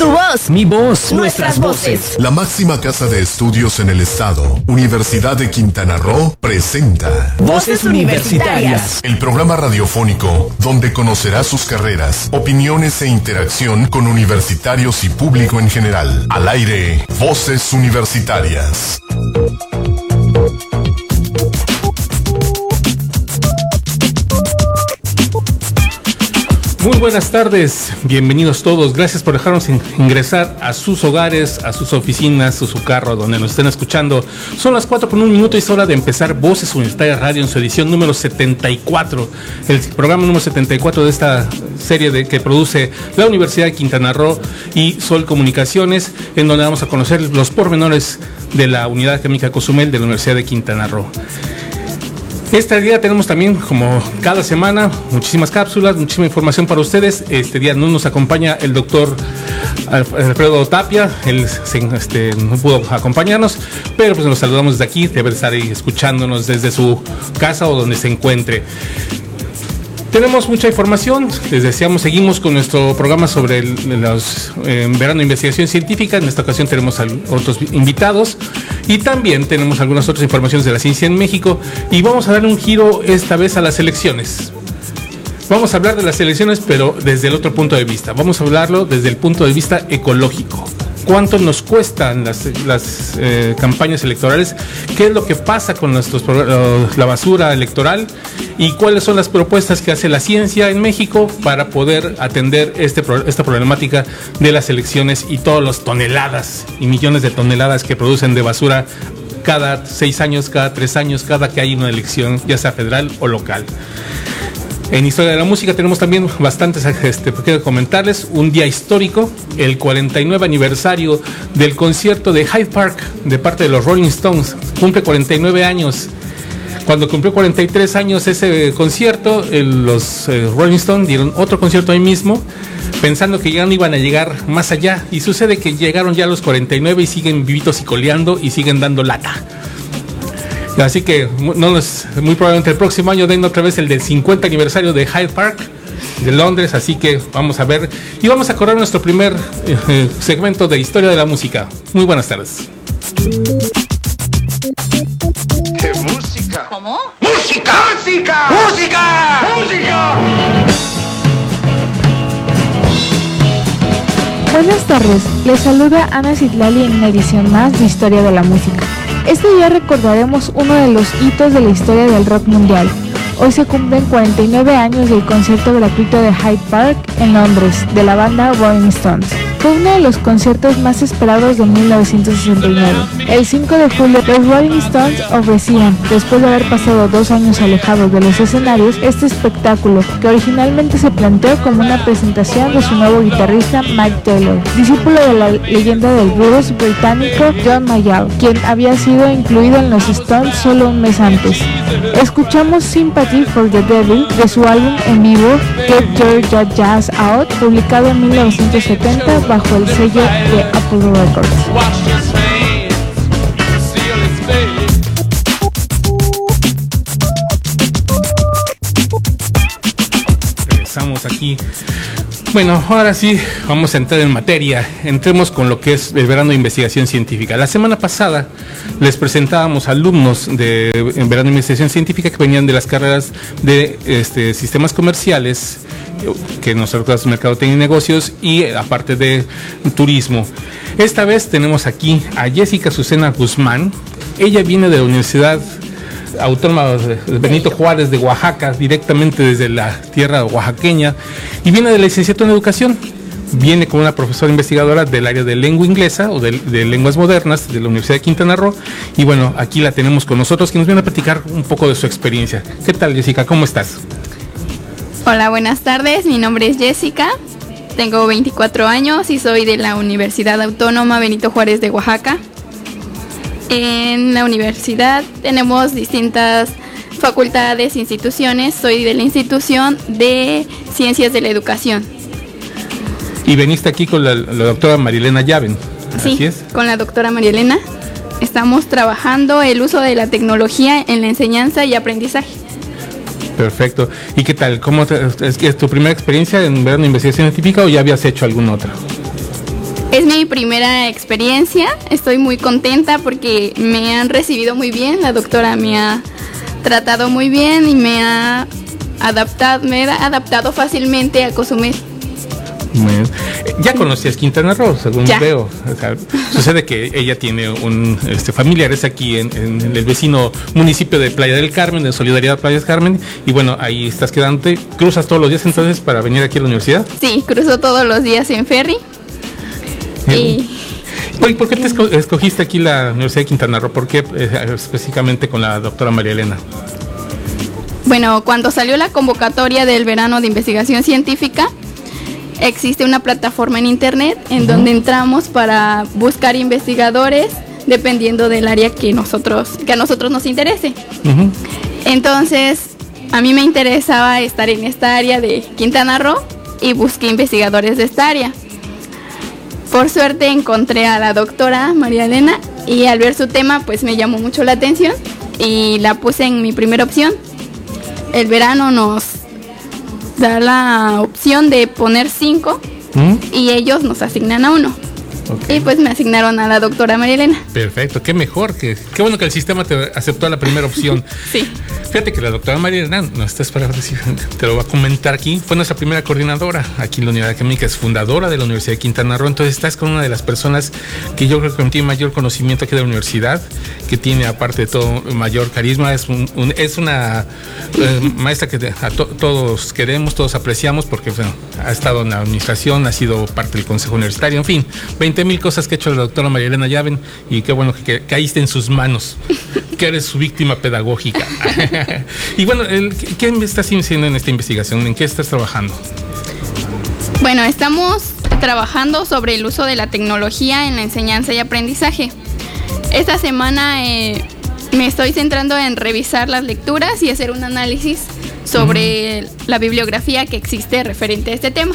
Tu voz. Mi voz. Nuestras voces. La máxima casa de estudios en el estado, Universidad de Quintana Roo, presenta Voces Universitarias. el programa radiofónico donde conocerá sus carreras, opiniones e interacción con universitarios y público en general. Al aire, Voces Universitarias. Muy buenas tardes, bienvenidos todos. Gracias por dejarnos in- ingresar a sus hogares, a sus oficinas, a su carro, donde nos estén escuchando. Son las 4 con un minuto y es hora de empezar Voces Universitarias Radio en su edición número 74, el programa número 74 de esta serie de, que produce la Universidad de Quintana Roo y Sol Comunicaciones, en donde vamos a conocer los pormenores de la Unidad Académica Cozumel de la Universidad de Quintana Roo. Este día tenemos también, como cada semana, muchísimas cápsulas, muchísima información para ustedes. Este día no nos acompaña el doctor Alfredo Tapia, él este, no pudo acompañarnos, pero pues nos saludamos desde aquí, debe estar ahí escuchándonos desde su casa o donde se encuentre. Tenemos mucha información, les deseamos, seguimos con nuestro programa sobre el- los eh, verano investigación científica. En esta ocasión tenemos al- otros invitados y también tenemos algunas otras informaciones de la ciencia en México y vamos a dar un giro esta vez a las elecciones. Vamos a hablar de las elecciones, pero desde el otro punto de vista. Vamos a hablarlo desde el punto de vista ecológico. ¿Cuánto nos cuestan las, eh, campañas electorales? ¿Qué es lo que pasa con la basura electoral? ¿Y cuáles son las propuestas que hace la ciencia en México para poder atender este, esta problemática de las elecciones y todas las toneladas y millones de toneladas que producen de basura cada seis años, cada tres años, cada que hay una elección, ya sea federal o local? En Historia de la Música tenemos también bastantes este, que quiero comentarles. Un día histórico, el 49 aniversario del concierto de Hyde Park de parte de los Rolling Stones. Cumple 49 años. Cuando cumplió 43 años ese concierto, el- los eh, Rolling Stones dieron otro concierto ahí mismo, pensando que ya no iban a llegar más allá. Y sucede que llegaron ya a los 49 y siguen vivitos y coleando y siguen dando lata. Así que no nos- muy probablemente el próximo año den otra vez el del 50 aniversario de Hyde Park de Londres, así que vamos a ver y vamos a correr nuestro primer eh, segmento de historia de la música. Muy buenas tardes. ¡Qué música! ¿Cómo? ¡Música! ¡Música! ¡Música! ¡Música! Buenas tardes, les saluda Ana Citlali en una edición más de Historia de la Música. Este día recordaremos uno de los hitos de la historia del rock mundial. Hoy se cumplen 49 años del concierto gratuito de Hyde Park en Londres de la banda Rolling Stones. Fue uno de los conciertos más esperados de 1969. El 5 de julio, los Rolling Stones ofrecían, después de haber pasado dos años alejados de los escenarios, este espectáculo, que originalmente se planteó como una presentación de su nuevo guitarrista Mike Taylor, discípulo de la leyenda del blues británico John Mayall, quien había sido incluido en los Stones solo un mes antes. Escuchamos Sympathy for the Devil de su álbum en vivo Get Your Jazz Out, publicado en 1970 bajo el sello de Apple Records. Regresamos aquí. Bueno, ahora sí, vamos a entrar en materia. Entremos con lo que es el verano de investigación científica. La semana pasada les presentábamos alumnos de verano de investigación científica que venían de las carreras de este, sistemas comerciales, que nosotros mercadotecnia y negocios, y eh, aparte de turismo. Esta vez tenemos aquí a Jessica Susana Guzmán. Ella viene de la Universidad Autónoma de Benito Juárez de Oaxaca, directamente desde la tierra oaxaqueña, y viene de licenciatura en educación. Viene como una profesora investigadora del área de lengua inglesa o de, de lenguas modernas de la Universidad de Quintana Roo. Y bueno, aquí la tenemos con nosotros, que nos viene a platicar un poco de su experiencia. ¿Qué tal, Jessica? ¿Cómo estás? Hola, buenas tardes. Mi nombre es Jessica. Tengo 24 años y soy de la Universidad Autónoma Benito Juárez de Oaxaca. En la universidad tenemos distintas facultades, instituciones. Soy de la institución de Ciencias de la Educación. Y veniste aquí con la, la doctora Marilena Llaven. Sí, Así es. con la doctora María Elena. Estamos trabajando el uso de la tecnología en la enseñanza y aprendizaje. Perfecto. ¿Y qué tal? ¿Cómo te- es, es tu primera experiencia en ver una investigación científica o ya habías hecho alguna otra? Es mi primera experiencia, estoy muy contenta porque me han recibido muy bien, la doctora me ha tratado muy bien y me ha adaptado, me ha adaptado fácilmente a Cozumel. Bueno, ya conocías Quintana Roo, según Ya. veo. O sea, sucede que ella tiene un este, familiares aquí en, en el vecino municipio de Playa del Carmen, de Solidaridad Playa del Carmen, y bueno, ahí estás quedándote. ¿Cruzas todos los días entonces para venir aquí a la universidad? Sí, cruzo todos los días en ferry. Y Oye, ¿Por qué te esco- escogiste aquí la Universidad de Quintana Roo? ¿Por qué eh, específicamente con la doctora María Elena? bueno, cuando salió la convocatoria del verano de investigación científica, existe una plataforma en internet en donde entramos para buscar investigadores dependiendo del área que nosotros que a nosotros nos interese. Entonces, a mí me interesaba estar en esta área de Quintana Roo y busqué investigadores de esta área. Por suerte encontré a la doctora María Elena y al ver su tema pues me llamó mucho la atención y la puse en mi primera opción. El verano nos da la opción de poner cinco ¿Mm? y ellos nos asignan a uno. Y pues me asignaron a la doctora María Elena. Perfecto, qué mejor, que, qué bueno que el sistema te aceptó la primera opción. Sí. Fíjate que la doctora María Hernán, no estás para decir, te lo voy a comentar aquí, fue nuestra primera coordinadora aquí en la Unidad Académica, es fundadora de la Universidad de Quintana Roo, entonces estás con una de las personas que yo creo que tiene mayor conocimiento aquí de la universidad, que tiene aparte de todo mayor carisma, es, un- un- es una eh, maestra que te- a to- todos queremos, todos apreciamos, porque bueno, ha estado en la administración, ha sido parte del Consejo Universitario, en fin, 20 mil cosas que ha hecho la doctora María Elena Llaven y qué bueno que, caíste en sus manos, que eres su víctima pedagógica. y bueno, el- ¿qué estás haciendo en esta investigación? ¿En qué estás trabajando? Bueno, estamos trabajando sobre el uso de la tecnología en la enseñanza y aprendizaje. Esta semana eh, me estoy centrando en revisar las lecturas y hacer un análisis sobre la bibliografía que existe referente a este tema.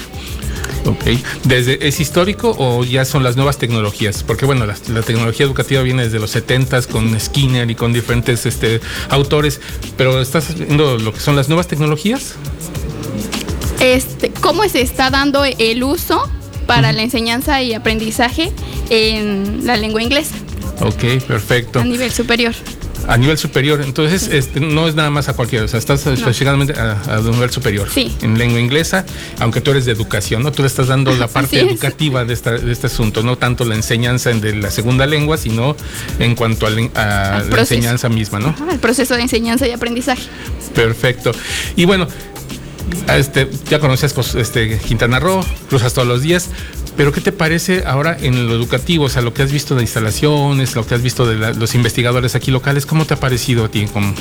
Ok. ¿Desde, ¿Es histórico o ya son las nuevas tecnologías? Porque bueno, la, la tecnología educativa viene desde los 70s con Skinner y con diferentes este, autores, pero ¿estás viendo lo que son las nuevas tecnologías? Este, ¿Cómo se está dando el uso para la enseñanza y aprendizaje en la lengua inglesa Ok, perfecto. a nivel superior? A nivel superior, entonces este, no es nada más a cualquiera, o sea, estás específicamente a, a nivel superior. Sí. En lengua inglesa, aunque tú eres de educación, ¿no? Tú le estás dando la parte Así es. educativa de, esta- de este asunto, no tanto la enseñanza en de la segunda lengua, sino en cuanto a, la- a enseñanza misma, ¿no? Ajá, El proceso de enseñanza y aprendizaje. Perfecto. Y bueno, este, ya conoces pues, este, Quintana Roo, cruzas todos los días, pero ¿qué te parece ahora en lo educativo? O sea, lo que has visto de instalaciones, lo que has visto de la- los investigadores aquí locales, ¿cómo te ha parecido a ti? ¿Cómo-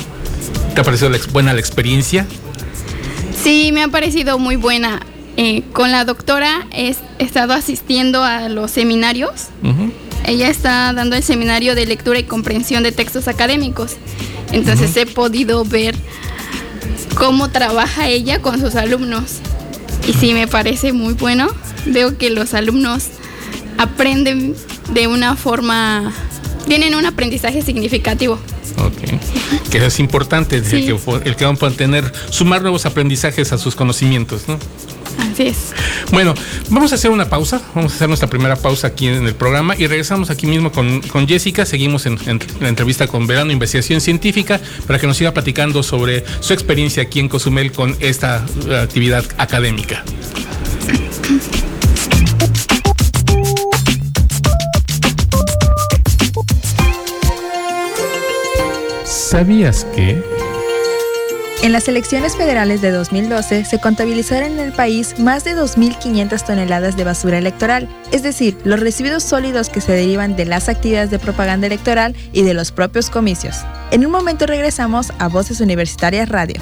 ¿Te ha parecido la buena la experiencia? Sí, me ha parecido muy buena. Eh, con la doctora he, estado asistiendo a los seminarios. Ella está dando el seminario de lectura y comprensión de textos académicos. Entonces he podido ver cómo trabaja ella con sus alumnos. Y sí, me parece muy bueno. Veo que los alumnos aprenden de una forma, tienen un aprendizaje significativo. Ok. Que es importante, el, Sí. que, fue- el que van a tener, sumar nuevos aprendizajes a sus conocimientos, ¿no? Así es. Bueno, vamos a hacer una pausa, vamos a hacer nuestra primera pausa aquí en el programa y regresamos aquí mismo con, con Jessica, seguimos en, en la entrevista con Verano Investigación Científica para que nos siga platicando sobre su experiencia aquí en Cozumel con esta eh, actividad académica. ¿Sabías que? En las elecciones federales de 2012 se contabilizaron en el país más de 2.500 toneladas de basura electoral, es decir, los residuos sólidos que se derivan de las actividades de propaganda electoral y de los propios comicios. En un momento regresamos a Voces Universitarias Radio.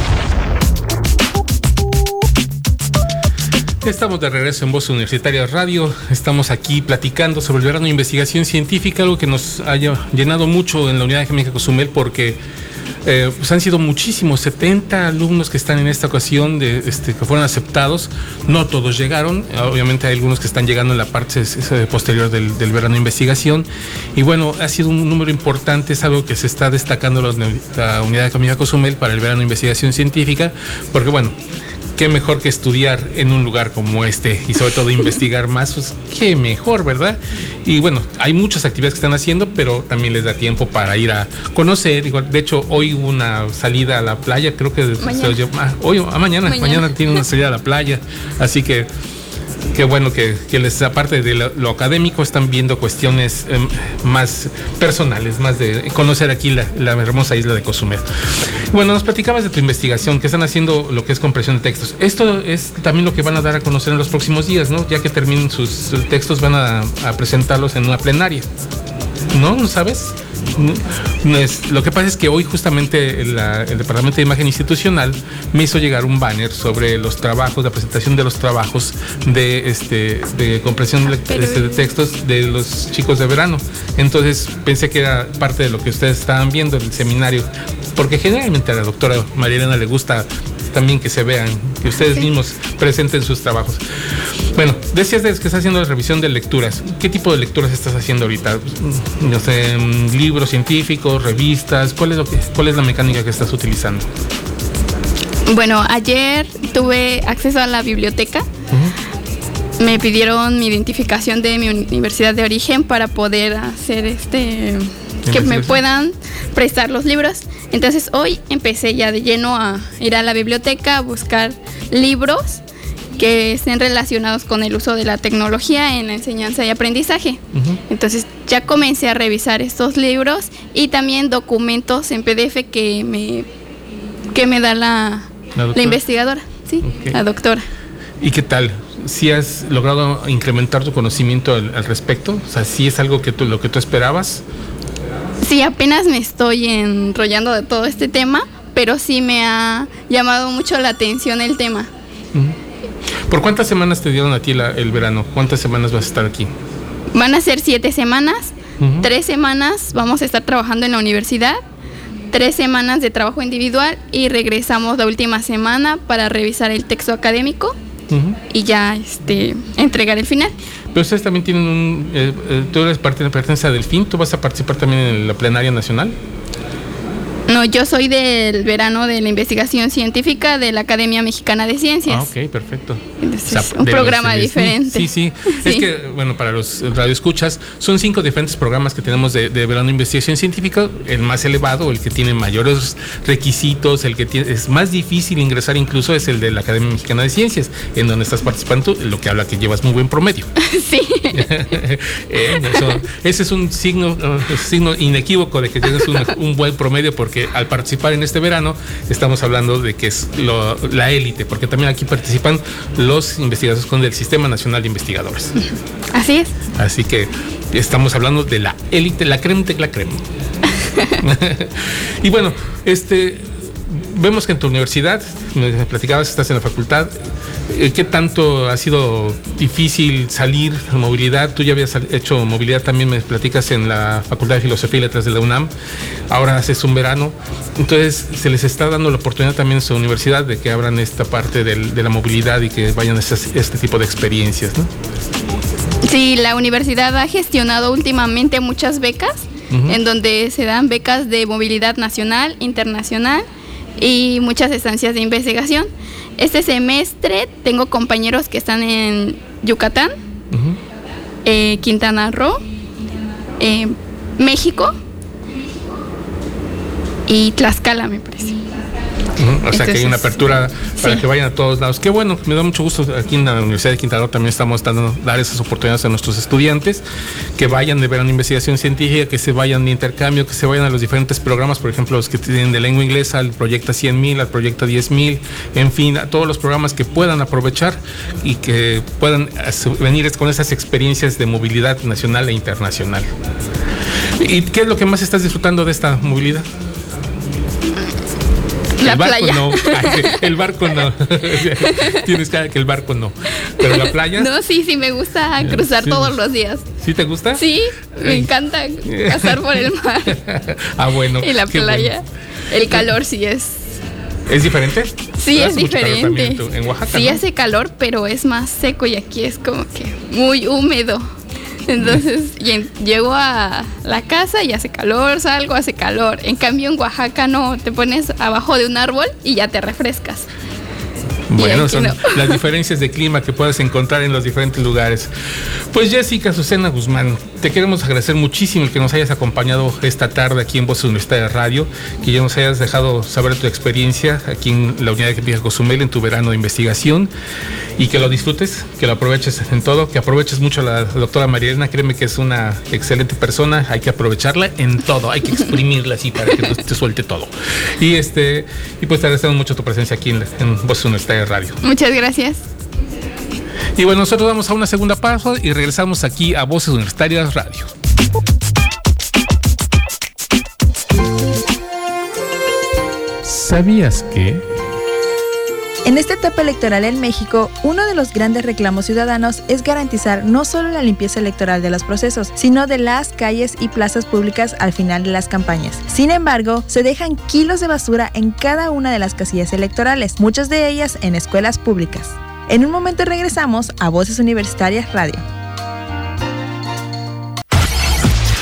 Estamos de regreso en Voz Universitaria Radio. Estamos aquí platicando sobre el verano de investigación científica, algo que nos ha llenado mucho en la unidad de química Cozumel porque eh, pues han sido muchísimos, 70 alumnos que están en esta ocasión, este, que fueron aceptados. No todos llegaron, obviamente hay algunos que están llegando en la parte posterior del, verano de investigación. Y bueno, ha sido un número importante, es algo que se está destacando la unidad de química Cozumel para el verano de investigación científica, porque bueno, qué mejor que estudiar en un lugar como este y sobre todo investigar más, pues qué mejor, ¿verdad? Y bueno, hay muchas actividades que están haciendo, pero también les da tiempo para ir a conocer. De hecho, hoy hubo una salida a la playa, creo que ah, hoy a mañana, mañana, mañana tiene una salida a la playa, así que qué bueno que, les, aparte de lo, académico, están viendo cuestiones em, más personales, más de conocer aquí la, hermosa isla de Cozumel. Bueno, nos platicabas de tu investigación, que están haciendo lo que es compresión de textos. Esto es también lo que van a dar a conocer en los próximos días, ¿no? Ya que terminen sus textos, van a, a presentarlos en una plenaria. ¿No? ¿No sabes? Lo que pasa es que hoy justamente el Departamento de Imagen Institucional me hizo llegar un banner sobre los trabajos, la presentación de los trabajos de, este, de compresión de, este, de textos de los chicos de verano. Entonces pensé que era parte de lo que ustedes estaban viendo en el seminario, porque generalmente a la doctora María le gusta también que se vean, que ustedes mismos presenten sus trabajos. Bueno, decías que estás haciendo la revisión de lecturas. ¿Qué tipo de lecturas estás haciendo ahorita? No sé, libros científicos, revistas. ¿Cuál es, lo que, cuál es la mecánica que estás utilizando? Bueno, ayer tuve acceso a la biblioteca. Me pidieron mi identificación de mi universidad de origen para poder hacer este que me puedan prestar los libros. Entonces hoy empecé ya de lleno a ir a la biblioteca a buscar libros que estén relacionados con el uso de la tecnología en la enseñanza y aprendizaje. Entonces ya comencé a revisar estos libros y también documentos en PDF que me, que me da la, la, investigadora, sí, la doctora. ¿Y qué tal? ¿Si has logrado incrementar tu conocimiento al, respecto? O sea, ¿sí es algo que tú, lo que tú esperabas? Sí, apenas me estoy enrollando de todo este tema, pero sí me ha llamado mucho la atención el tema. ¿Por cuántas semanas te dieron a ti el verano? ¿Cuántas semanas vas a estar aquí? Van a ser siete semanas. Tres semanas vamos a estar trabajando en la universidad. Tres semanas de trabajo individual y regresamos la última semana para revisar el texto académico y ya este, entregar el final. Pero ustedes también tienen un... Eh, eh, tú eres parte de la pertenencia del FIN, ¿tú vas a participar también en la plenaria nacional? No, yo soy del verano de la investigación científica de la Academia Mexicana de Ciencias. Ah, ok, perfecto. un programa diferente. Sí, sí, Es que, bueno, para los radioescuchas, son cinco diferentes programas que tenemos de, verano de investigación científica. El más elevado, el que tiene mayores requisitos, el que tiene, es más difícil ingresar incluso es el de la Academia Mexicana de Ciencias, en donde estás participando, lo que habla que llevas muy buen promedio. Sí. Eh, ese es un signo, uh, signo inequívoco de que tienes un buen promedio porque al participar en este verano estamos hablando de que es la élite, porque también aquí participan los investigadores con el Sistema Nacional de Investigadores. Así es. Así que estamos hablando de la élite, la creme de la creme. y bueno, este vemos que en tu universidad, me platicabas, estás en la facultad, eh, ¿qué tanto ha sido difícil salir a movilidad? Tú ya habías hecho movilidad también, me platicas en la Facultad de Filosofía y Letras de la UNAM, ahora haces un verano, entonces se les está dando la oportunidad también en su universidad de que abran esta parte de la movilidad y que vayan a este, tipo de experiencias, ¿no? Sí, la universidad ha gestionado últimamente muchas becas, en donde se dan becas de movilidad nacional, internacional, y muchas estancias de investigación. Este semestre tengo compañeros que están en Yucatán, eh, Quintana Roo, eh, México y Tlaxcala, me parece. O sea que hay una apertura para que vayan a todos lados. Qué bueno, me da mucho gusto. Aquí en la Universidad de Quintana Roo también estamos dando dar esas oportunidades a nuestros estudiantes que vayan de ver una investigación científica, que se vayan de intercambio, que se vayan a los diferentes programas, por ejemplo, los que tienen de lengua inglesa, al proyecto 100.000, al proyecto 10.000, en fin, a todos los programas que puedan aprovechar y que puedan venir con esas experiencias de movilidad nacional e internacional. ¿Y qué es lo que más estás disfrutando de esta movilidad? La el barco playa. no. El barco no. Tienes cara que el barco no. Pero la playa. No, sí, sí, me gusta cruzar Sí. todos los días. ¿Sí te gusta? Sí, me encanta pasar por el mar ah, bueno. y la playa. El calor sí es. ¿Es diferente? Sí, ¿Hace es diferente. en Oaxaca. Sí, ¿no? hace calor, pero es más seco y aquí es como que muy húmedo. Entonces, llego a la casa y hace calor, salgo, hace calor. En cambio, en Oaxaca no, te pones abajo de un árbol y ya te refrescas. Bueno, son no. las diferencias de clima que puedes encontrar en los diferentes lugares. Pues Jessica Susana Guzmán, te queremos agradecer muchísimo el que nos hayas acompañado esta tarde aquí en Voces Universitarias Radio, que ya nos hayas dejado saber tu experiencia aquí en la unidad de Química Cozumel en tu verano de investigación y que lo disfrutes, que lo aproveches en todo, que aproveches mucho a la doctora Marielena, créeme que es una excelente persona, hay que aprovecharla en todo, hay que exprimirla así para que te suelte todo. Y este y pues te agradecemos mucho tu presencia aquí en, en Voces Universitarias Radio. Muchas gracias. Y bueno, nosotros vamos a una segunda pausa y regresamos aquí a Voces Universitarias Radio. ¿Sabías que? En esta etapa electoral en México, uno de los grandes reclamos ciudadanos es garantizar no solo la limpieza electoral de los procesos, sino de las calles y plazas públicas al final de las campañas. Sin embargo, se dejan kilos de basura en cada una de las casillas electorales, muchas de ellas en escuelas públicas. En un momento regresamos a Voces Universitarias Radio.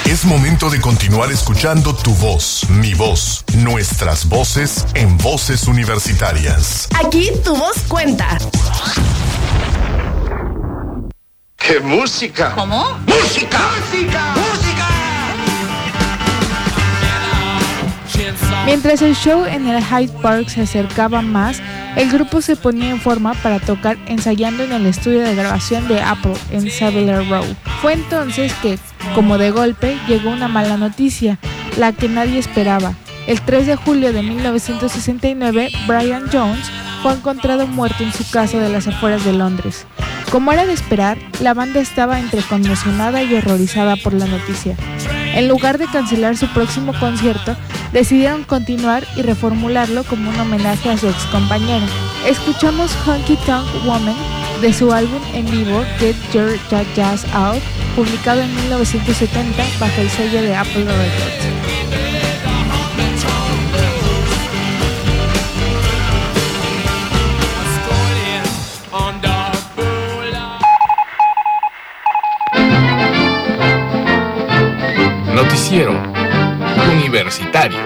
Es momento de continuar escuchando tu voz, mi voz, nuestras voces en voces universitarias. Aquí tu voz cuenta. ¡Qué música! ¿Cómo? ¡Música! ¡Música! ¡Música! Mientras el show en el Hyde Park se acercaba más, el grupo se ponía en forma para tocar ensayando en el estudio de grabación de Apple en Savile Row. Fue entonces que, como de golpe, llegó una mala noticia, la que nadie esperaba. El 3 de julio de 1969, Brian Jones fue encontrado muerto en su casa de las afueras de Londres. Como era de esperar, la banda estaba entre conmocionada y horrorizada por la noticia. En lugar de cancelar su próximo concierto, decidieron continuar y reformularlo como un homenaje a su ex compañero. Escuchamos Honky Tonk Woman de su álbum en vivo Get Your Ja- Jazz Out, publicado en 1970 bajo el sello de Apple Records. Universitario.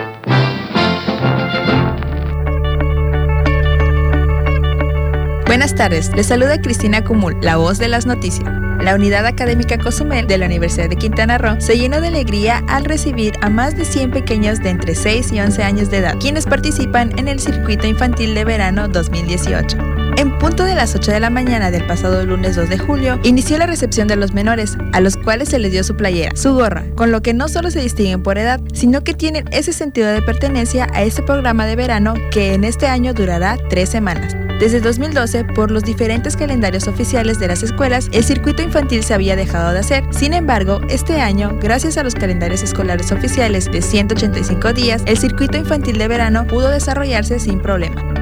Buenas tardes, les saluda Cristina Cumul, la voz de las noticias. La Unidad Académica Cozumel de la Universidad de Quintana Roo se llenó de alegría al recibir a más de 100 pequeños de entre 6 y 11 años de edad, quienes participan en el Circuito Infantil de Verano 2018. En punto de las 8 de la mañana del pasado lunes 2 de julio, inició la recepción de los menores, a los cuales se les dio su playera, su gorra, con lo que no solo se distinguen por edad, sino que tienen ese sentido de pertenencia a este programa de verano que en este año durará tres semanas. Desde 2012, por los diferentes calendarios oficiales de las escuelas, el circuito infantil se había dejado de hacer. Sin embargo, este año, gracias a los calendarios escolares oficiales de 185 días, el circuito infantil de verano pudo desarrollarse sin problema.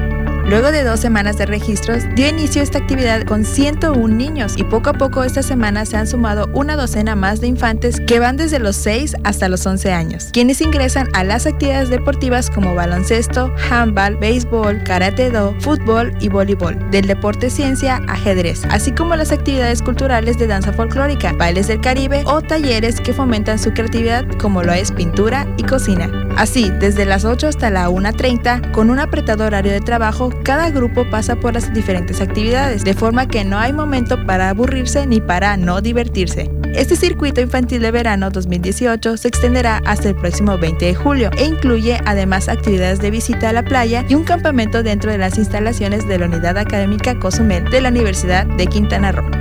Luego de dos semanas de registros, dio inicio esta actividad con 101 niños y poco a poco esta semana se han sumado una docena más de infantes que van desde los 6 hasta los 11 años, quienes ingresan a las actividades deportivas como baloncesto, handball, béisbol, karate-do, fútbol y voleibol, del deporte ciencia, ajedrez, así como las actividades culturales de danza folclórica, bailes del Caribe o talleres que fomentan su creatividad como lo es pintura y cocina. Así, desde las 8 hasta la 1.30, con un apretado horario de trabajo, cada grupo pasa por las diferentes actividades, de forma que no hay momento para aburrirse ni para no divertirse. Este circuito infantil de verano 2018 se extenderá hasta el próximo 20 de julio e incluye además actividades de visita a la playa y un campamento dentro de las instalaciones de la Unidad Académica Cozumel de la Universidad de Quintana Roo.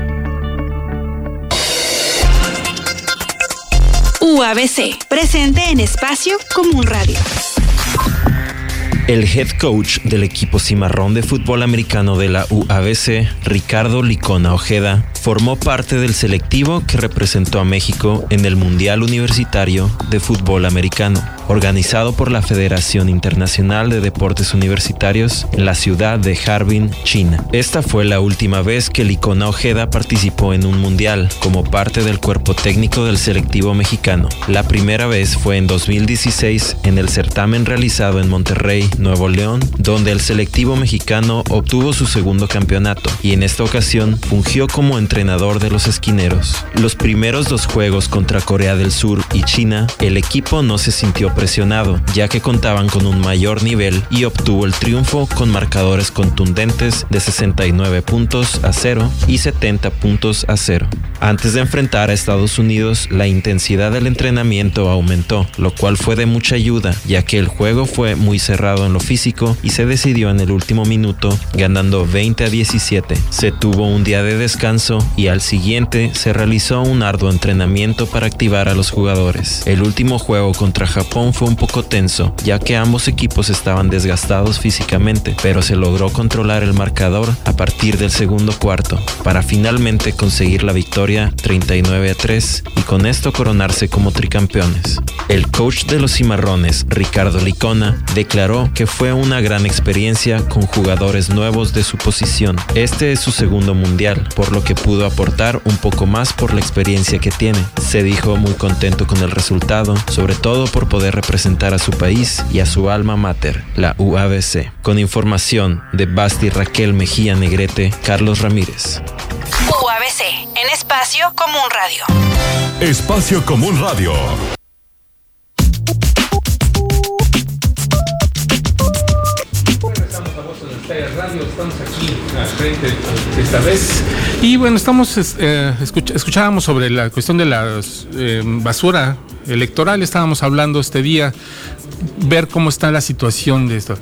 UABC, presente en Espacio Común Radio. El head coach del equipo cimarrón de fútbol americano de la UABC, Ricardo Licona Ojeda, formó parte del selectivo que representó a México en el Mundial Universitario de Fútbol Americano. Organizado por la Federación Internacional de Deportes Universitarios en la ciudad de Harbin, China. Esta fue la última vez que Licona Ojeda participó en un mundial como parte del cuerpo técnico del selectivo mexicano. La primera vez fue en 2016 en el certamen realizado en Monterrey, Nuevo León, donde el selectivo mexicano obtuvo su segundo campeonato y en esta ocasión fungió como entrenador de los esquineros. Los primeros dos juegos contra Corea del Sur y China, el equipo no se sintió presionado, ya que contaban con un mayor nivel y obtuvo el triunfo con marcadores contundentes de 69 puntos a 0 y 70 puntos a 0. Antes de enfrentar a Estados Unidos, la intensidad del entrenamiento aumentó, lo cual fue de mucha ayuda, ya que el juego fue muy cerrado en lo físico y se decidió en el último minuto, ganando 20 a 17. Se tuvo un día de descanso y al siguiente se realizó un arduo entrenamiento para activar a los jugadores. El último juego contra Japón fue un poco tenso, ya que ambos equipos estaban desgastados físicamente, pero se logró controlar el marcador a partir del segundo cuarto, para finalmente conseguir la victoria 39 a 3 y con esto coronarse como tricampeones. El coach de los cimarrones, Ricardo Licona, declaró que fue una gran experiencia con jugadores nuevos de su posición. Este es su segundo mundial, por lo que pudo aportar un poco más por la experiencia que tiene. Se dijo muy contento con el resultado, sobre todo por poder representar a su país y a su alma mater, la UABC. Con información de Basti Raquel Mejía Negrete, Carlos Ramírez. UABC, en Espacio Común Radio. Espacio Común Radio. estamos aquí al frente esta vez. Y bueno, estamos eh, escuch escuchábamos sobre la cuestión de la eh, basura electoral, estábamos hablando este día ver cómo está la situación de esto.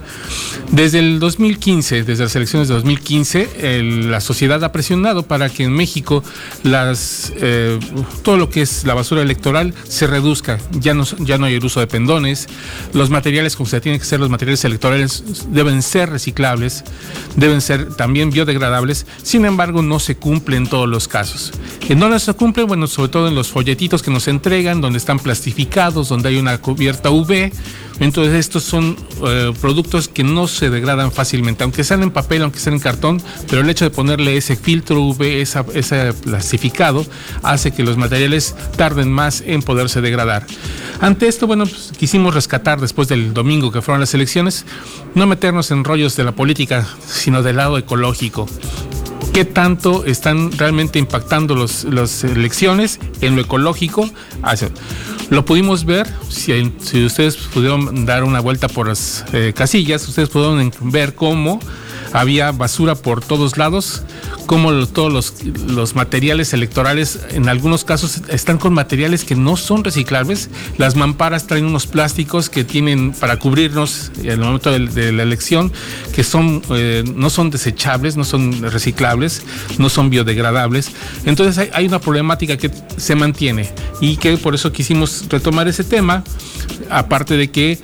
Desde el 2015, desde las elecciones de 2015, la sociedad ha presionado para que en México las, eh, todo lo que es la basura electoral se reduzca. Ya no, ya no hay el uso de pendones. Los materiales, como se tienen que ser los materiales electorales, deben ser reciclables, deben ser también biodegradables. Sin embargo, no se cumple en todos los casos. ¿En dónde se cumple? Bueno, sobre todo en los folletitos que nos entregan, donde están plastificados, donde hay una cubierta UV entonces estos son eh, productos que no se degradan fácilmente, aunque sean en papel, aunque sean en cartón, pero el hecho de ponerle ese filtro UV, ese plastificado, hace que los materiales tarden más en poderse degradar. Ante esto, bueno, pues, quisimos rescatar después del domingo que fueron las elecciones, no meternos en rollos de la política, sino del lado ecológico qué tanto están realmente impactando las elecciones en lo ecológico. Lo pudimos ver, si, si ustedes pudieron dar una vuelta por las eh, casillas, ustedes pudieron ver cómo había basura por todos lados, como todos los, los, materiales electorales en algunos casos están con materiales que no son reciclables. Las mamparas traen unos plásticos que tienen para cubrirnos en el momento de, la elección, que son, eh, no son desechables, no son reciclables, no son biodegradables. Entonces hay, hay una problemática que se mantiene y que por eso quisimos retomar ese tema, aparte de que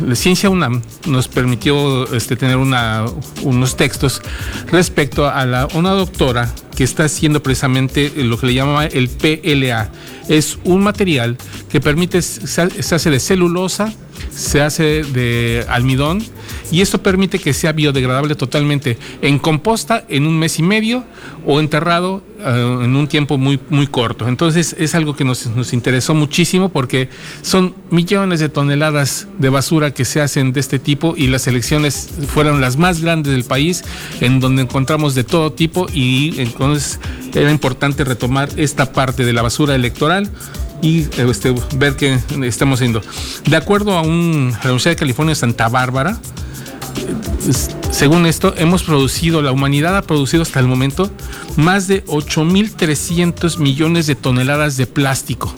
la Ciencia UNAM nos permitió este, tener una, unos textos respecto a la, una doctora que está haciendo precisamente lo que le llamaba el PLA. Es un material que permite, se hace de celulosa, se hace de almidón y esto permite que sea biodegradable totalmente en composta en un mes y medio o enterrado eh, en un tiempo muy, muy corto. Entonces es algo que nos, nos, interesó muchísimo porque son millones de toneladas de basura que se hacen de este tipo y las elecciones fueron las más grandes del país en donde encontramos de todo tipo y entonces era importante retomar esta parte de la basura electoral y este, ver qué estamos haciendo. De acuerdo a, un, la Universidad de California Santa Bárbara, según esto, hemos producido, la humanidad ha producido hasta el momento más de 8.300 millones de toneladas de plástico.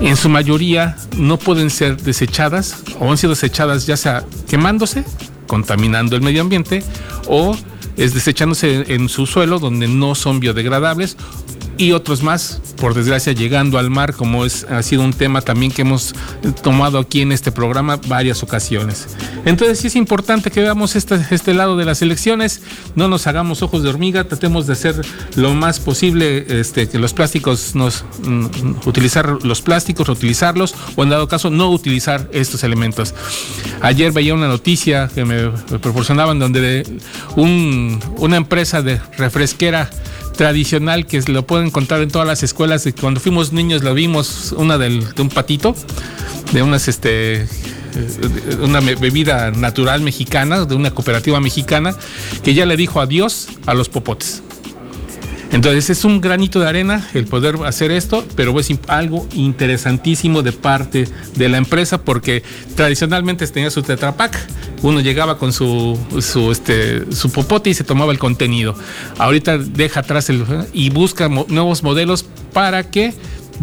En su mayoría no pueden ser desechadas o han sido desechadas ya sea quemándose, contaminando el medio ambiente, o es desechándose en su suelo donde no son biodegradables y otros más, por desgracia, llegando al mar, como es, ha sido un tema también que hemos tomado aquí en este programa varias ocasiones. Entonces sí es importante que veamos este, este lado de las elecciones, no nos hagamos ojos de hormiga, tratemos de hacer lo más posible este, que los plásticos nos mm, utilizar los plásticos, reutilizarlos o en dado caso no utilizar estos elementos. Ayer veía una noticia que me proporcionaban donde un, una empresa de refresquera tradicional que lo pueden encontrar en todas las escuelas. Cuando fuimos niños lo vimos, una de un patito, de unas este una bebida natural mexicana, de una cooperativa mexicana, que ya le dijo adiós a los popotes. Entonces es un granito de arena el poder hacer esto, pero es algo interesantísimo de parte de la empresa porque tradicionalmente tenía su tetrapack, uno llegaba con su, su, este, su popote y se tomaba el contenido. Ahorita deja atrás el, y busca nuevos modelos para que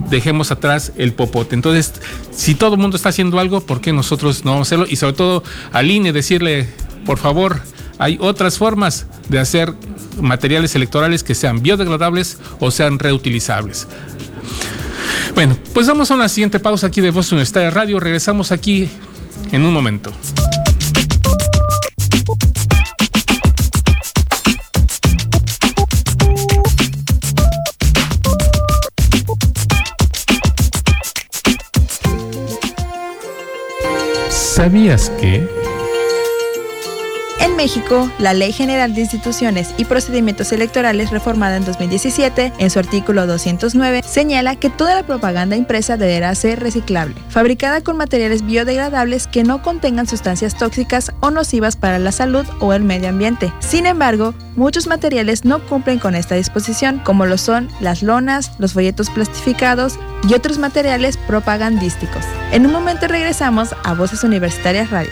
dejemos atrás el popote. Entonces, si todo el mundo está haciendo algo, ¿por qué nosotros no vamos a hacerlo? Y sobre todo al INE decirle, por favor, hay otras formas de hacer materiales electorales que sean biodegradables o sean reutilizables. Bueno, pues vamos a una siguiente pausa aquí de Voz Universitaria Radio. Regresamos aquí en un momento. ¿Sabías que... México, la Ley General de Instituciones y Procedimientos Electorales reformada en 2017, en su artículo 209, señala que toda la propaganda impresa deberá ser reciclable, fabricada con materiales biodegradables que no contengan sustancias tóxicas o nocivas para la salud o el medio ambiente. Sin embargo, muchos materiales no cumplen con esta disposición, como lo son las lonas, los folletos plastificados y otros materiales propagandísticos. En un momento regresamos a Voces Universitarias Radio.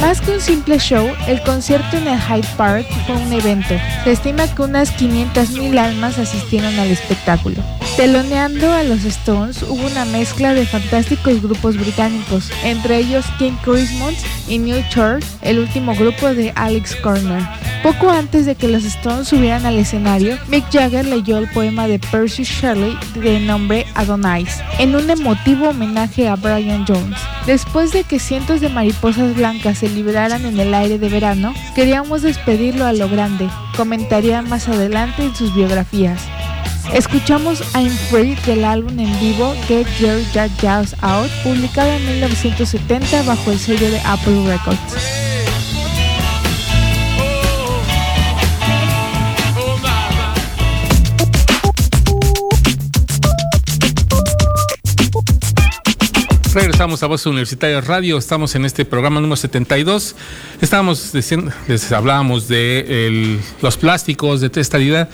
Más que un simple show, el concierto en el Hyde Park fue un evento. Se estima que unas 500.000 almas asistieron al espectáculo. Teloneando a los Stones hubo una mezcla de fantásticos grupos británicos, entre ellos King Crimson y New Church, el último grupo de Alex Corner. Poco antes de que los Stones subieran al escenario, Mick Jagger leyó el poema de Percy Shelley de nombre Adonais, en un emotivo homenaje a Brian Jones. Después de que cientos de mariposas blancas se liberaran en el aire de verano, queríamos despedirlo a lo grande, comentaría más adelante en sus biografías. Escuchamos I'm Free del álbum en vivo Get Your Jazz Out, publicado en 1970 bajo el sello de Apple Records. Regresamos a Voz Universitaria Radio, estamos en este programa número 72. Estábamos diciendo, les hablábamos de los plásticos, de testalidad.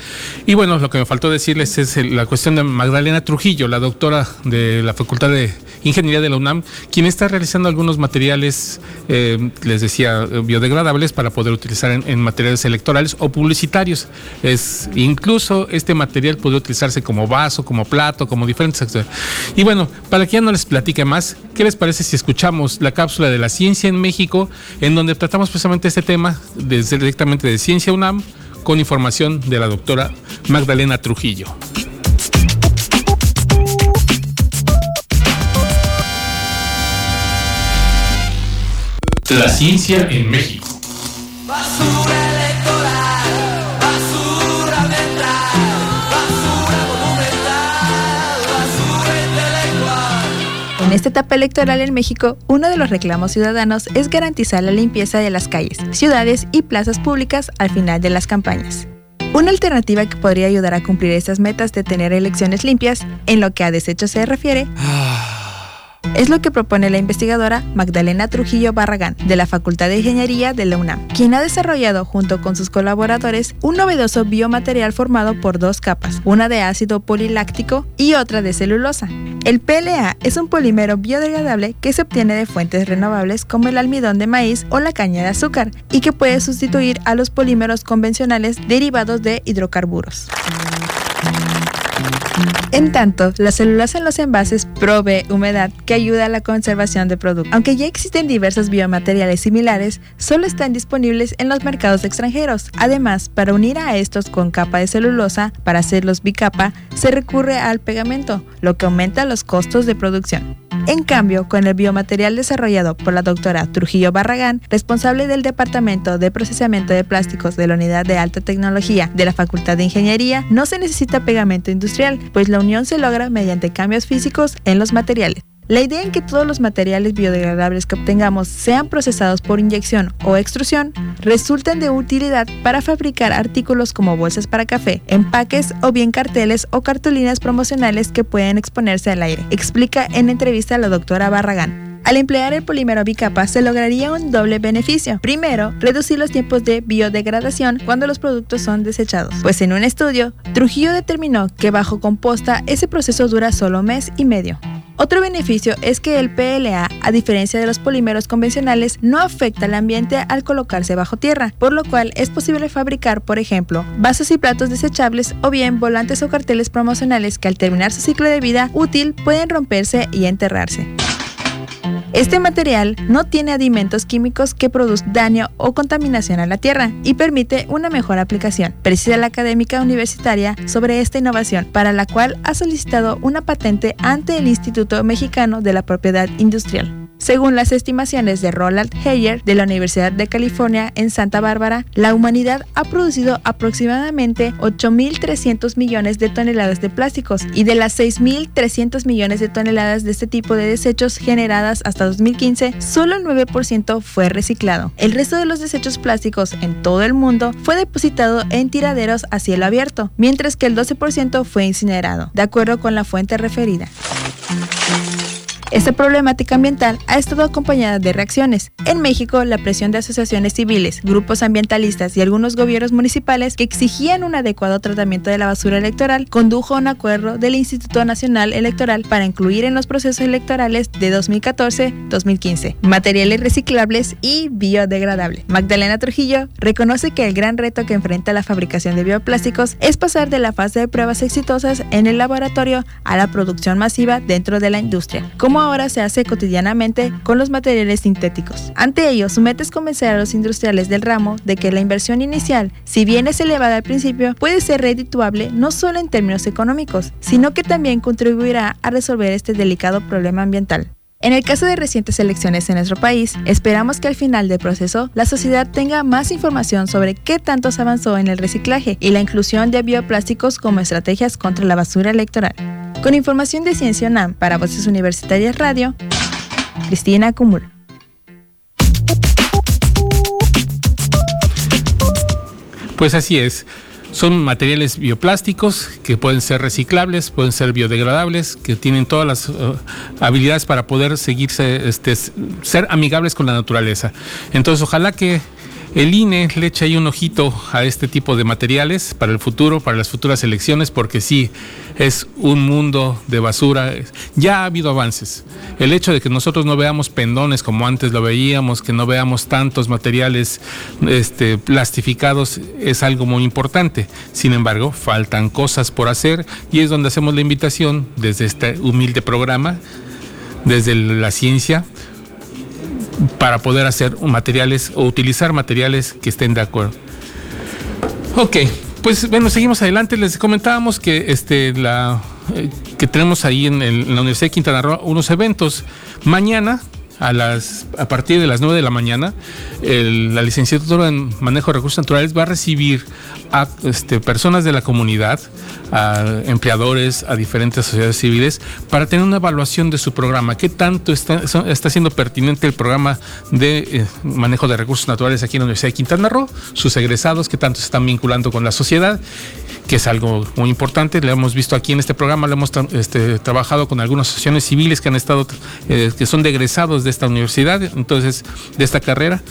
Y bueno, lo que me faltó decirles es la cuestión de Magdalena Trujillo, la doctora de la Facultad de Ingeniería de la UNAM, quien está realizando algunos materiales, eh, les decía, biodegradables para poder utilizar en, materiales electorales o publicitarios. Es, incluso este material puede utilizarse como vaso, como plato, como diferentes. Y bueno, para que ya no les platique más, ¿qué les parece si escuchamos la cápsula de la ciencia en México, en donde tratamos precisamente este tema desde, directamente de Ciencia UNAM, con información de la doctora Magdalena Trujillo? La ciencia en México. Esta etapa electoral en México, uno de los reclamos ciudadanos es garantizar la limpieza de las calles, ciudades y plazas públicas al final de las campañas. Una alternativa que podría ayudar a cumplir estas metas de tener elecciones limpias, en lo que a desechos se refiere, Es lo que propone la investigadora Magdalena Trujillo Barragán de la Facultad de Ingeniería de la UNAM, quien ha desarrollado junto con sus colaboradores un novedoso biomaterial formado por dos capas, una de ácido poliláctico y otra de celulosa. El PLA es un polímero biodegradable que se obtiene de fuentes renovables como el almidón de maíz o la caña de azúcar y que puede sustituir a los polímeros convencionales derivados de hidrocarburos. En tanto, la celulosa en los envases provee humedad que ayuda a la conservación de productos. Aunque ya existen diversos biomateriales similares, solo están disponibles en los mercados extranjeros. Además, para unir a estos con capa de celulosa, para hacerlos bicapa, se recurre al pegamento, lo que aumenta los costos de producción. En cambio, con el biomaterial desarrollado por la doctora Trujillo Barragán, responsable del Departamento de Procesamiento de Plásticos de la Unidad de Alta Tecnología de la Facultad de Ingeniería, no se necesita pegamento industrial, pues la unión se logra mediante cambios físicos en los materiales. La idea en que todos los materiales biodegradables que obtengamos sean procesados por inyección o extrusión resultan de utilidad para fabricar artículos como bolsas para café, empaques o bien carteles o cartulinas promocionales que pueden exponerse al aire, explica en entrevista la doctora Barragán. Al emplear el polímero bicapa se lograría un doble beneficio. Primero, reducir los tiempos de biodegradación cuando los productos son desechados. Pues en un estudio, Trujillo determinó que bajo composta ese proceso dura solo mes y medio. Otro beneficio es que el PLA, a diferencia de los polímeros convencionales, no afecta al ambiente al colocarse bajo tierra, por lo cual es posible fabricar, por ejemplo, vasos y platos desechables o bien volantes o carteles promocionales que al terminar su ciclo de vida útil pueden romperse y enterrarse. Este material no tiene adimentos químicos que produzcan daño o contaminación a la tierra y permite una mejor aplicación. Precisa la académica universitaria sobre esta innovación, para la cual ha solicitado una patente ante el Instituto Mexicano de la Propiedad Industrial. Según las estimaciones de Roland Heyer de la Universidad de California en Santa Bárbara, la humanidad ha producido aproximadamente 8.300 millones de toneladas de plásticos y de las 6.300 millones de toneladas de este tipo de desechos generadas hasta 2015, solo el 9% fue reciclado. El resto de los desechos plásticos en todo el mundo fue depositado en tiraderos a cielo abierto, mientras que el 12% fue incinerado, de acuerdo con la fuente referida. Esta problemática ambiental ha estado acompañada de reacciones. En México, la presión de asociaciones civiles, grupos ambientalistas y algunos gobiernos municipales que exigían un adecuado tratamiento de la basura electoral condujo a un acuerdo del Instituto Nacional Electoral para incluir en los procesos electorales de 2014-2015 materiales reciclables y biodegradables. Magdalena Trujillo reconoce que el gran reto que enfrenta la fabricación de bioplásticos es pasar de la fase de pruebas exitosas en el laboratorio a la producción masiva dentro de la industria. Como ahora se hace cotidianamente con los materiales sintéticos. Ante ello, su meta es convencer a los industriales del ramo de que la inversión inicial, si bien es elevada al principio, puede ser redituable no solo en términos económicos, sino que también contribuirá a resolver este delicado problema ambiental. En el caso de recientes elecciones en nuestro país, esperamos que al final del proceso la sociedad tenga más información sobre qué tanto se avanzó en el reciclaje y la inclusión de bioplásticos como estrategias contra la basura electoral. Con información de Ciencia UNAM para Voces Universitarias Radio, Cristina Cumul. Pues así es. Son materiales bioplásticos que pueden ser reciclables, pueden ser biodegradables, que tienen todas las uh, habilidades para poder seguirse, este, ser amigables con la naturaleza. Entonces, ojalá que el INE le echa ahí un ojito a este tipo de materiales para el futuro, para las futuras elecciones, porque sí, es un mundo de basura. Ya ha habido avances. El hecho de que nosotros no veamos pendones como antes lo veíamos, que no veamos tantos materiales este, plastificados, es algo muy importante. Sin embargo, faltan cosas por hacer y es donde hacemos la invitación desde este humilde programa, desde la ciencia, para poder hacer materiales o utilizar materiales que estén de acuerdo. Ok, pues bueno, seguimos adelante. Les comentábamos que este la eh, que tenemos ahí en, la Universidad de Quintana Roo unos eventos. Mañana a, las, a partir de las 9 de la mañana, la licenciatura en manejo de recursos naturales va a recibir a este, personas de la comunidad, a empleadores, a diferentes sociedades civiles, para tener una evaluación de su programa. ¿Qué tanto está, está siendo pertinente el programa de eh, manejo de recursos naturales aquí en la Universidad de Quintana Roo? Sus egresados, qué tanto se están vinculando con la sociedad, que es algo muy importante. Lo hemos visto aquí en este programa, lo hemos este, trabajado con algunas asociaciones civiles que han estado, eh, que son de egresados de esta universidad, entonces, de esta carrera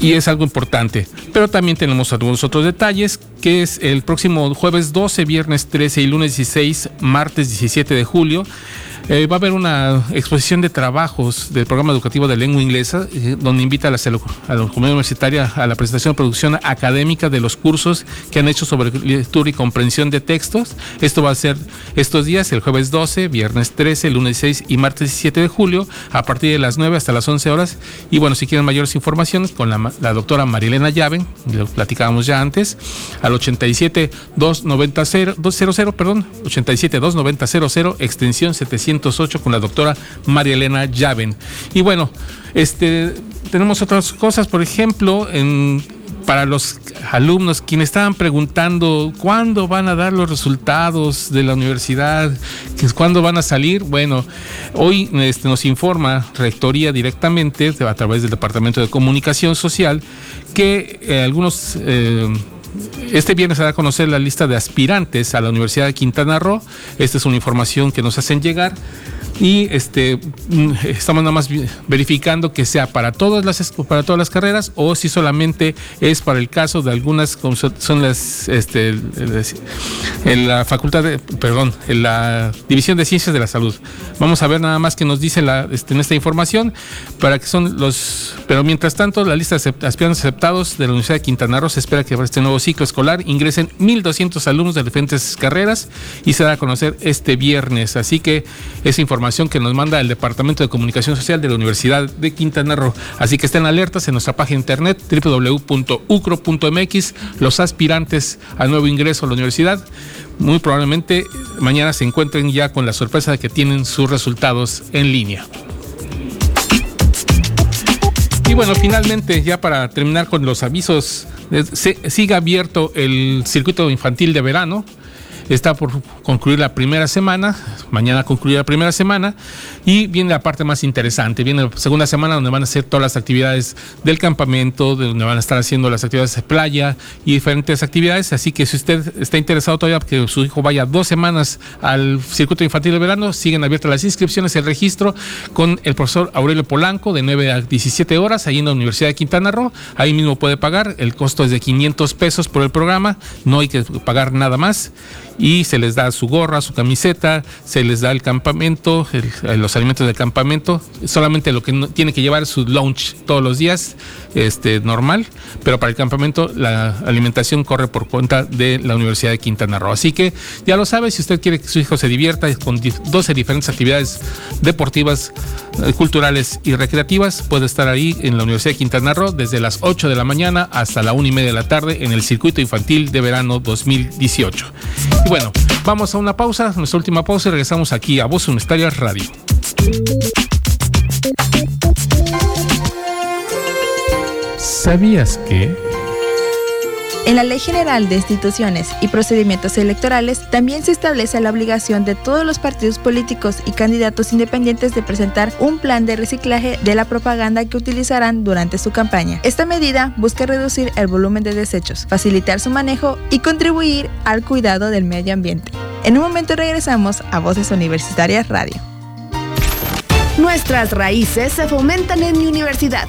y es algo importante. Pero también tenemos algunos otros detalles, que es el próximo jueves 12, viernes 13 y lunes 16, martes 17 de julio. Eh, va a haber una exposición de trabajos del programa educativo de lengua inglesa, eh, donde invita a la, a comunidad universitaria a la presentación de producción académica de los cursos que han hecho sobre lectura y comprensión de textos. Esto va a ser estos días, el jueves 12, viernes 13, lunes 6 y martes 17 de julio, a partir de las 9 hasta las 11 horas. Y bueno, si quieren mayores informaciones, con la, la doctora Marilena Llave, lo platicábamos ya antes, al 87 290 00, perdón, 87 290 00, extensión 700 con la doctora María Elena Llaven. Y bueno, este, tenemos otras cosas, por ejemplo, para los alumnos quienes estaban preguntando cuándo van a dar los resultados de la universidad, cuándo van a salir. Bueno, hoy este, nos informa Rectoría directamente a través del Departamento de Comunicación Social que eh, algunos... Eh, este viernes se da a conocer la lista de aspirantes a la Universidad de Quintana Roo. Esta es una información que nos hacen llegar y este mm, estamos nada más verificando que sea para todas las para todas las carreras o si solamente es para el caso de algunas como son las este en la facultad perdón en la división de ciencias de la salud. Vamos a ver nada más que nos dice la, este, en esta información para que son los pero mientras tanto la lista de aspirantes aceptados de la Universidad de Quintana Roo se espera que para este nuevo ciclo escolar ingresen 1.200 alumnos de diferentes carreras y se da a conocer este viernes. Así que esa información que nos manda el Departamento de Comunicación Social de la Universidad de Quintana Roo. Así que estén alertas en nuestra página internet www.ucro.mx. Los aspirantes a nuevo ingreso a la universidad muy probablemente mañana se encuentren ya con la sorpresa de que tienen sus resultados en línea. Y bueno, finalmente, ya para terminar con los avisos, sigue abierto el circuito infantil de verano. Está por concluir la primera semana, mañana concluye la primera semana y viene la parte más interesante, viene la segunda semana donde van a hacer todas las actividades del campamento, donde van a estar haciendo las actividades de playa y diferentes actividades, así que si usted está interesado todavía que su hijo vaya dos semanas al circuito infantil de verano, siguen abiertas las inscripciones, el registro con el profesor Aurelio Polanco de 9 a 17 horas ahí en la Universidad de Quintana Roo, ahí mismo puede pagar, el costo es de 500 pesos por el programa, no hay que pagar nada más y se les da su gorra, su camiseta, se les da el campamento, los alimentos del campamento, solamente lo que tiene que llevar es su lunch todos los días, este normal, pero para el campamento la alimentación corre por cuenta de la Universidad de Quintana Roo. Así que ya lo sabe, si usted quiere que su hijo se divierta con 12 diferentes actividades deportivas, eh, culturales y recreativas, puede estar ahí en la Universidad de Quintana Roo desde las 8 de la mañana hasta la 1 y media de la tarde en el circuito infantil de verano 2018. Y bueno, vamos a una pausa, nuestra última pausa y regresamos aquí a Voz Universitarias Radio. ¿Sabías que? En la Ley General de Instituciones y Procedimientos Electorales también se establece la obligación de todos los partidos políticos y candidatos independientes de presentar un plan de reciclaje de la propaganda que utilizarán durante su campaña. Esta medida busca reducir el volumen de desechos, facilitar su manejo y contribuir al cuidado del medio ambiente. En un momento regresamos a Voces Universitarias Radio. Nuestras raíces se fomentan en mi universidad.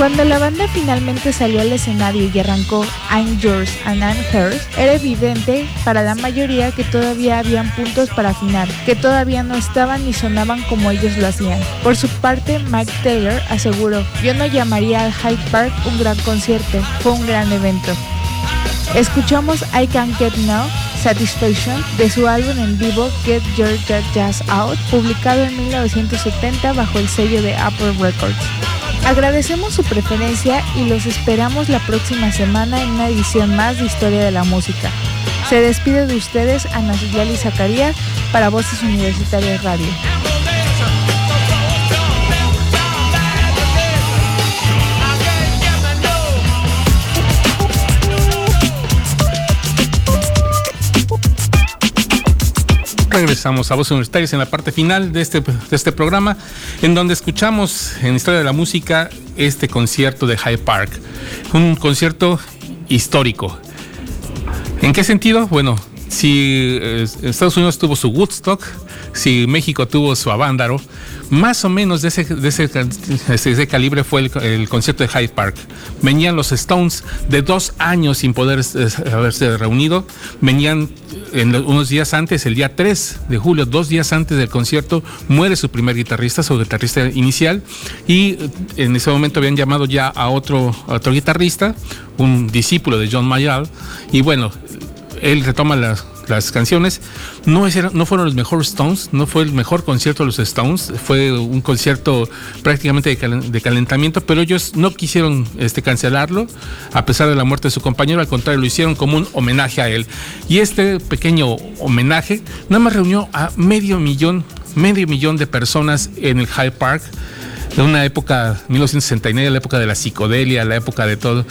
Cuando la banda finalmente salió al escenario y arrancó I'm Yours and I'm Hers, era evidente para la mayoría que todavía habían puntos para afinar, que todavía no estaban ni sonaban como ellos lo hacían. Por su parte, Mike Taylor aseguró, yo no llamaría al Hyde Park un gran concierto, fue un gran evento. Escuchamos I Can't Get Now Satisfaction de su álbum en vivo Get Your Jazz Out, publicado en 1970 bajo el sello de Apple Records. Agradecemos su preferencia y los esperamos la próxima semana en una edición más de Historia de la Música. Se despide de ustedes Ana y Zacarías para Voces Universitarias Radio. Regresamos a Voces Universitarias en la parte final de este, de este programa, en donde escuchamos en Historia de la Música este concierto de Hyde Park. Un concierto histórico. ¿En qué sentido? Bueno, si eh, Estados Unidos tuvo su Woodstock, si México tuvo su Avándaro, más o menos de ese, de ese, calibre fue el, concierto de Hyde Park. Venían los Stones de dos años sin poder haberse reunido. Venían en unos días antes, el día 3 de julio, dos días antes del concierto, muere su primer guitarrista, su guitarrista inicial. Y en ese momento habían llamado ya a otro, a otro guitarrista, un discípulo de John Mayall. Y bueno, él retoma las las canciones. No, no fueron los mejores Stones, no fue el mejor concierto de los Stones, fue un concierto prácticamente de, calentamiento, pero ellos no quisieron este, cancelarlo a pesar de la muerte de su compañero, al contrario, lo hicieron como un homenaje a él. Y este pequeño homenaje nada más reunió a medio millón, medio millón de personas en el Hyde Park de una época, 1969, la época de la psicodelia, la época de todo.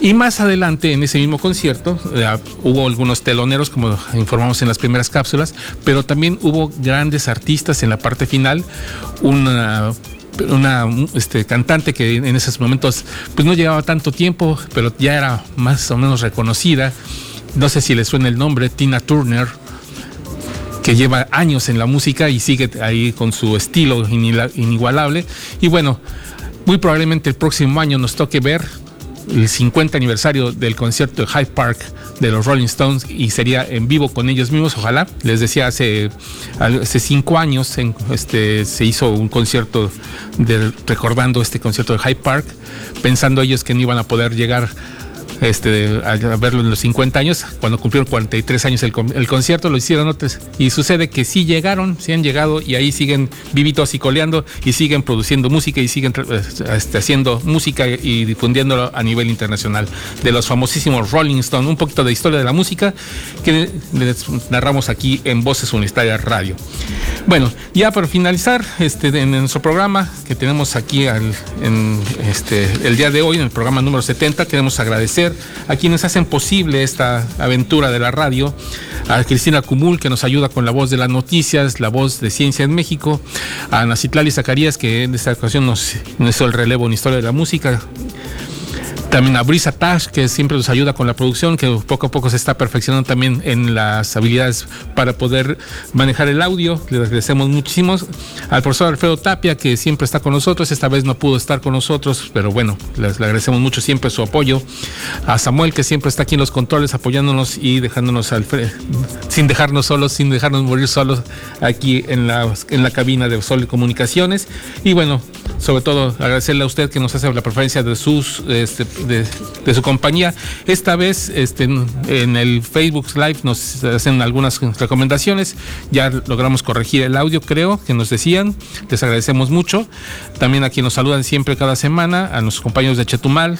Y más adelante, en ese mismo concierto, eh, hubo algunos teloneros, como informamos en las primeras cápsulas, pero también hubo grandes artistas en la parte final, una una este, cantante que en esos momentos pues no llevaba tanto tiempo, pero ya era más o menos reconocida. No sé si le suena el nombre, Tina Turner, que lleva años en la música y sigue ahí con su estilo inigualable. Y bueno, muy probablemente el próximo año nos toque ver el 50 aniversario del concierto de Hyde Park de los Rolling Stones y sería en vivo con ellos mismos, ojalá. Les decía, hace, hace cinco años este, se hizo un concierto recordando este concierto de Hyde Park, pensando ellos que no iban a poder llegar este, a, verlo en los 50 años, cuando cumplieron 43 años el, concierto, lo hicieron otros. Y sucede que sí llegaron, sí han llegado y ahí siguen vivitos y coleando y siguen produciendo música y siguen este, haciendo música y difundiéndolo a nivel internacional. De los famosísimos Rolling Stones, un poquito de historia de la música que narramos aquí en Voces Universitarias Radio. Bueno, ya para finalizar este, en nuestro programa que tenemos aquí este, el día de hoy, en el programa número 70, queremos agradecer a quienes hacen posible esta aventura de la radio, a Cristina Cumul, que nos ayuda con la voz de las noticias, la voz de Ciencia en México, a Nacitlali Zacarías, que en esta ocasión nos, nos hizo el relevo en Historia de la Música, también a Brisa Tash, que siempre nos ayuda con la producción, que poco a poco se está perfeccionando también en las habilidades para poder manejar el audio. Le agradecemos muchísimo. Al profesor Alfredo Tapia, que siempre está con nosotros. Esta vez no pudo estar con nosotros, pero bueno, le agradecemos mucho siempre su apoyo. A Samuel, que siempre está aquí en los controles apoyándonos y dejándonos al sin dejarnos solos, sin dejarnos morir solos aquí en la, en la cabina de Sol Comunicaciones. Y bueno, sobre todo agradecerle a usted que nos hace la preferencia de sus este, de, su compañía. Esta vez este, en el Facebook Live nos hacen algunas recomendaciones. Ya logramos corregir el audio, creo, que nos decían. Les agradecemos mucho. También a quien nos saludan siempre cada semana, a nuestros compañeros de Chetumal,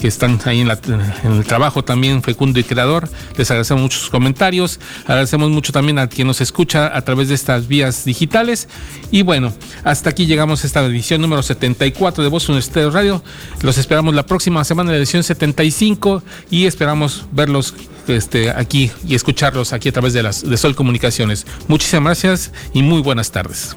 que están ahí en, el trabajo también fecundo y creador. Les agradecemos mucho sus comentarios. Agradecemos mucho también a quien nos escucha a través de estas vías digitales. Y bueno, hasta aquí llegamos a esta edición número 74 de Voz Universitario Radio. Los esperamos la próxima semana en la edición 75 y esperamos verlos este, aquí y escucharlos aquí a través de, las, de Sol Comunicaciones. Muchísimas gracias y muy buenas tardes.